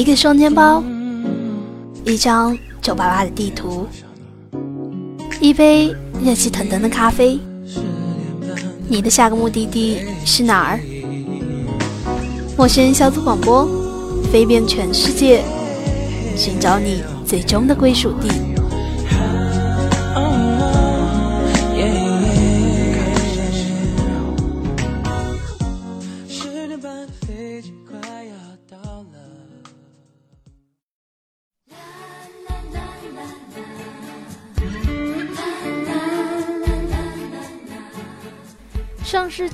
一个双肩包，一张皱巴巴的地图，一杯热气腾腾的咖啡。你的下个目的地是哪儿？陌生人小组广播，飞遍全世界，寻找你最终的归属地。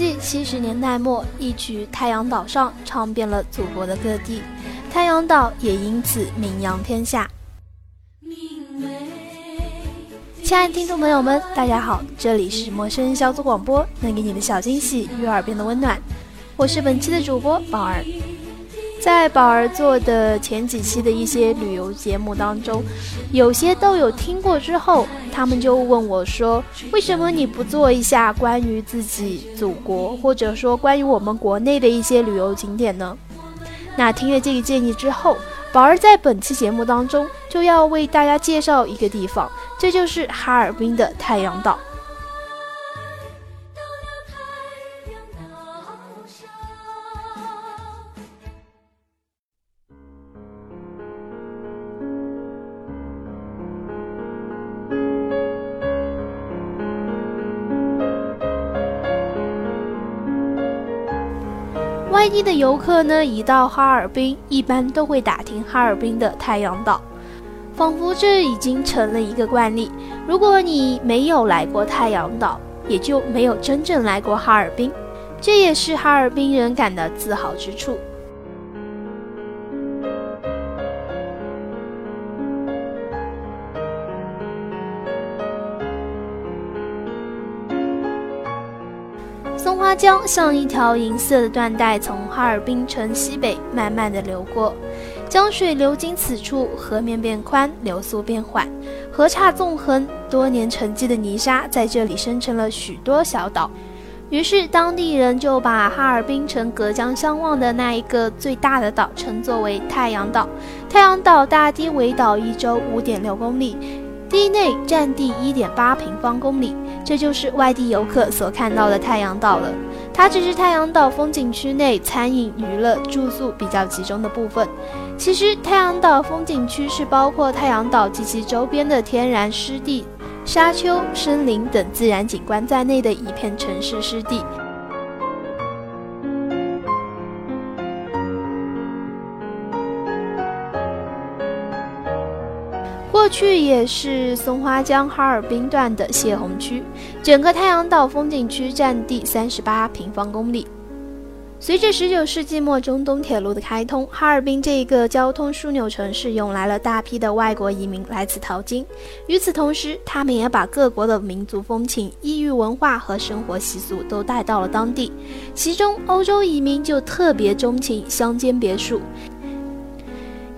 继七十年代末，一曲《太阳岛上》唱遍了祖国的各地，太阳岛也因此名扬天下。亲爱的听众朋友们，大家好，这里是陌生人小组广播，能给你的小惊喜与耳边的温暖，我是本期的主播宝儿。在宝儿做的前几期的一些旅游节目当中，有些豆友听过之后，他们就问我说：“为什么你不做一下关于自己祖国，或者说关于我们国内的一些旅游景点呢？”那听了这个建议之后，宝儿在本期节目当中就要为大家介绍一个地方，这就是哈尔滨的太阳岛。外地的游客呢，一到哈尔滨，一般都会打听哈尔滨的太阳岛，仿佛这已经成了一个惯例。如果你没有来过太阳岛，也就没有真正来过哈尔滨，这也是哈尔滨人感到自豪之处。松花江像一条银色的缎带，从哈尔滨城西北慢慢的流过。江水流经此处，河面变宽，流速变缓，河岔纵横，多年沉积的泥沙在这里生成了许多小岛。于是当地人就把哈尔滨城隔江相望的那一个最大的岛称作为太阳岛。太阳岛大堤围岛一周五点六公里。地内占地一点八平方公里，这就是外地游客所看到的太阳岛了。它只是太阳岛风景区内餐饮、娱乐、住宿比较集中的部分。其实，太阳岛风景区是包括太阳岛及其周边的天然湿地、沙丘、森林等自然景观在内的一片城市湿地。过去也是松花江哈尔滨段的泄洪区，整个太阳岛风景区占地三十八平方公里。随着十九世纪末中东铁路的开通，哈尔滨这一个交通枢纽城市涌来了大批的外国移民来此淘金。与此同时，他们也把各国的民族风情、异域文化和生活习俗都带到了当地。其中，欧洲移民就特别钟情乡间别墅。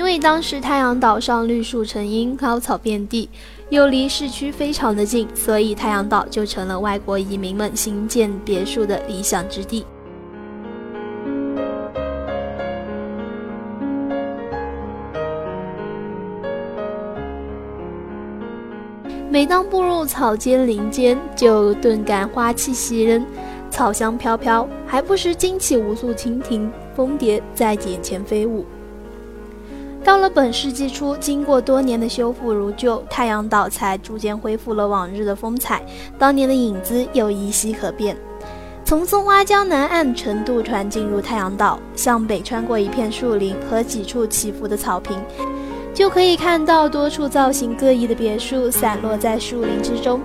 因为当时太阳岛上绿树成荫，高草遍地，又离市区非常的近，所以太阳岛就成了外国移民们新建别墅的理想之地。每当步入草间林间，就顿感花气袭人，草香飘飘，还不时惊起无数蜻蜓、蜂蝶在眼前飞舞。到了本世纪初，经过多年的修复如旧，太阳岛才逐渐恢复了往日的风采，当年的影子又依稀可辨。从松花江南岸乘渡船进入太阳岛，向北穿过一片树林和几处起伏的草坪，就可以看到多处造型各异的别墅散落在树林之中。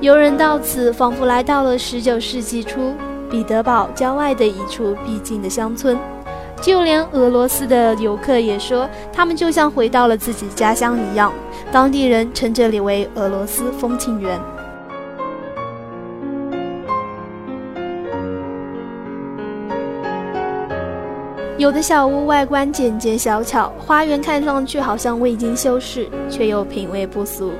游人到此，仿佛来到了19世纪初彼得堡郊外的一处僻静的乡村。就连俄罗斯的游客也说，他们就像回到了自己家乡一样。当地人称这里为俄罗斯风情园。有的小屋外观简洁小巧，花园看上去好像未经修饰，却又品味不俗。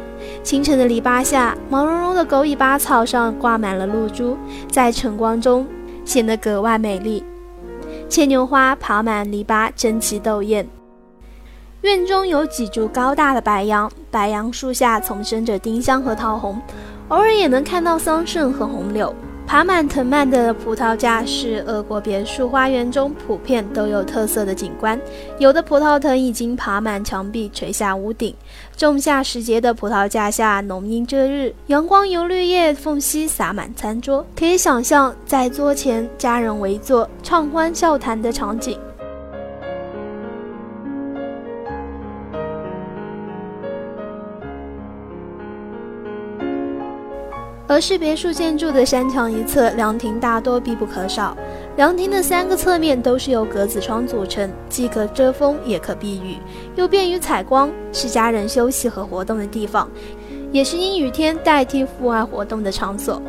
清晨的篱笆下，毛茸茸的狗尾巴草上挂满了露珠，在晨光中显得格外美丽。牵牛花爬满篱笆，争奇斗艳。院中有几株高大的白杨，白杨树下丛生着丁香和桃红，偶尔也能看到桑葚和红柳。爬满藤蔓的葡萄架是俄国别墅花园中普遍都有特色的景观。有的葡萄藤已经爬满墙壁，垂下屋顶。仲夏时节的葡萄架下，浓荫遮日，阳光由绿叶缝隙洒满餐桌，可以想象在桌前家人围坐畅欢笑谈的场景。俄式别墅建筑的山墙一侧，凉亭大多必不可少。凉亭的三个侧面都是由格子窗组成，既可遮风也可避雨，又便于采光，是家人休息和活动的地方，也是阴雨天代替户外活动的场所。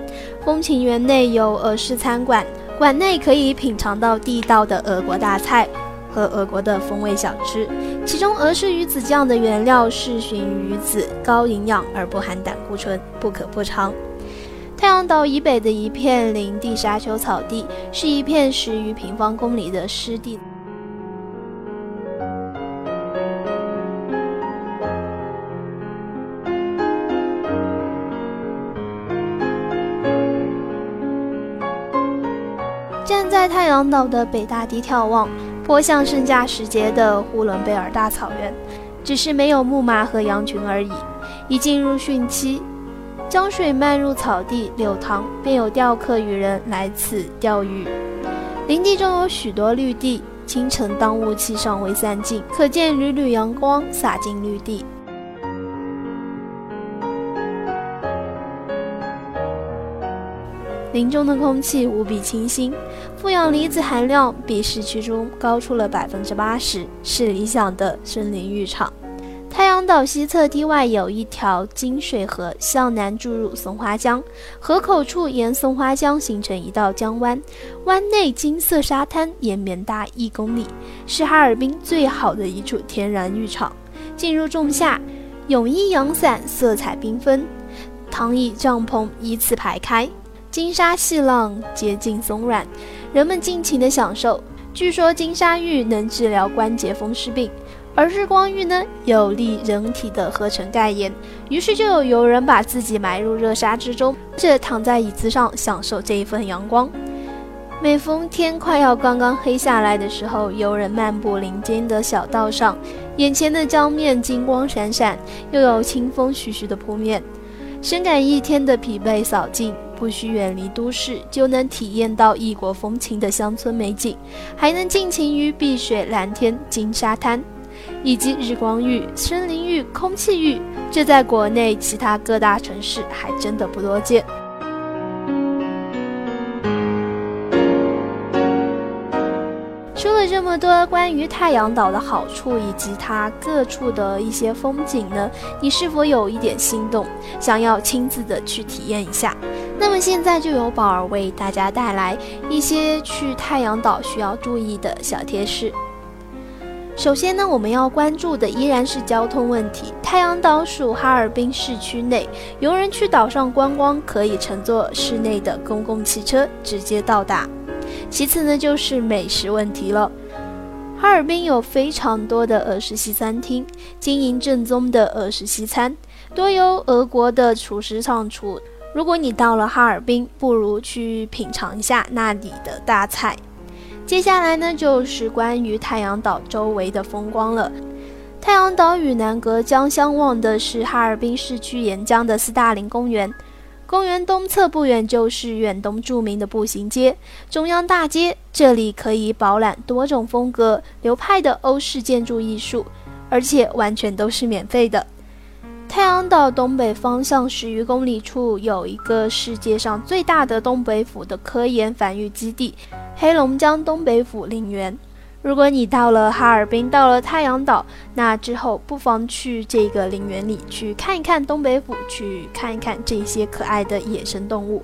风情园内有俄式餐馆，馆内可以品尝到地道的俄国大菜和俄国的风味小吃。其中，俄式鱼子酱的原料是鲟鱼子，高营养而不含胆固醇，不可不尝。太阳岛以北的一片林地沙丘草地，是一片十余平方公里的湿地。站在太阳岛的北大堤眺望，颇像盛夏时节的呼伦贝尔大草原，只是没有木马和羊群而已。一进入汛期。江水漫入草地，柳塘便有钓客与人来此钓鱼。林地中有许多绿地，清晨当雾气尚未散尽，可见缕缕阳光洒进绿地。林中的空气无比清新，负氧离子含量比市区中高出了百分之八十，是理想的森林浴场。太阳岛西侧堤外有一条金水河，向南注入松花江。河口处沿松花江形成一道江湾，湾内金色沙滩延绵达一公里，是哈尔滨最好的一处天然浴场。进入仲夏，泳衣阳伞色彩缤纷，躺椅帐篷依次排开，金沙细浪洁净松软，人们尽情的享受。据说金沙浴能治疗关节风湿病。而日光浴呢，有利人体的合成钙盐，于是就有游人把自己埋入热沙之中，这躺在椅子上享受这一份阳光。每逢天快要刚刚黑下来的时候，游人漫步林间的小道上，眼前的江面金光闪闪，又有清风徐徐的扑面，深感一天的疲惫扫尽，不需远离都市，就能体验到异国风情的乡村美景，还能尽情于碧水蓝天、金沙滩。以及日光浴、森林浴、空气浴，这在国内其他各大城市还真的不多见。说了这么多关于太阳岛的好处以及它各处的一些风景呢，你是否有一点心动，想要亲自的去体验一下？那么现在就由宝儿为大家带来一些去太阳岛需要注意的小贴士。首先呢，我们要关注的依然是交通问题。太阳岛属哈尔滨市区内，游人去岛上观光可以乘坐市内的公共汽车直接到达。其次呢，就是美食问题了。哈尔滨有非常多的俄式西餐厅，经营正宗的俄式西餐，多由俄国的厨师唱厨。如果你到了哈尔滨，不如去品尝一下那里的大菜。接下来呢，就是关于太阳岛周围的风光了。太阳岛与南隔江相望的是哈尔滨市区沿江的斯大林公园。公园东侧不远就是远东著名的步行街——中央大街，这里可以饱览多种风格流派的欧式建筑艺术，而且完全都是免费的。太阳岛东北方向十余公里处有一个世界上最大的东北虎的科研繁育基地。黑龙江东北虎陵园。如果你到了哈尔滨，到了太阳岛，那之后不妨去这个陵园里去看一看东北虎，去看一看这些可爱的野生动物。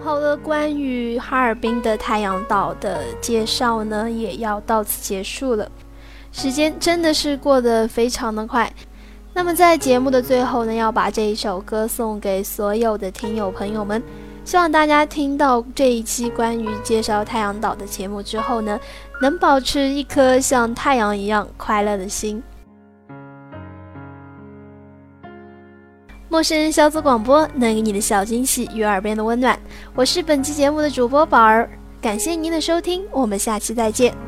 好了，关于哈尔滨的太阳岛的介绍呢，也要到此结束了。时间真的是过得非常的快。那么在节目的最后呢，要把这一首歌送给所有的听友朋友们。希望大家听到这一期关于介绍太阳岛的节目之后呢，能保持一颗像太阳一样快乐的心。陌生人小组广播能给你的小惊喜与耳边的温暖，我是本期节目的主播宝儿，感谢您的收听，我们下期再见。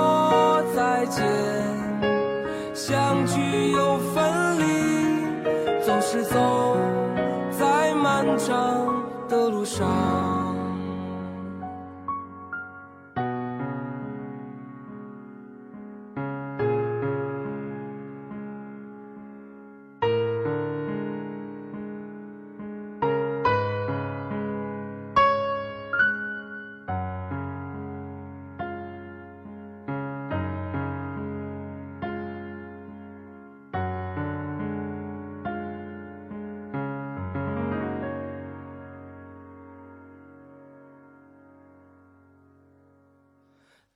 路上。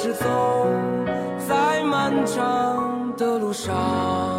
是走在漫长的路上。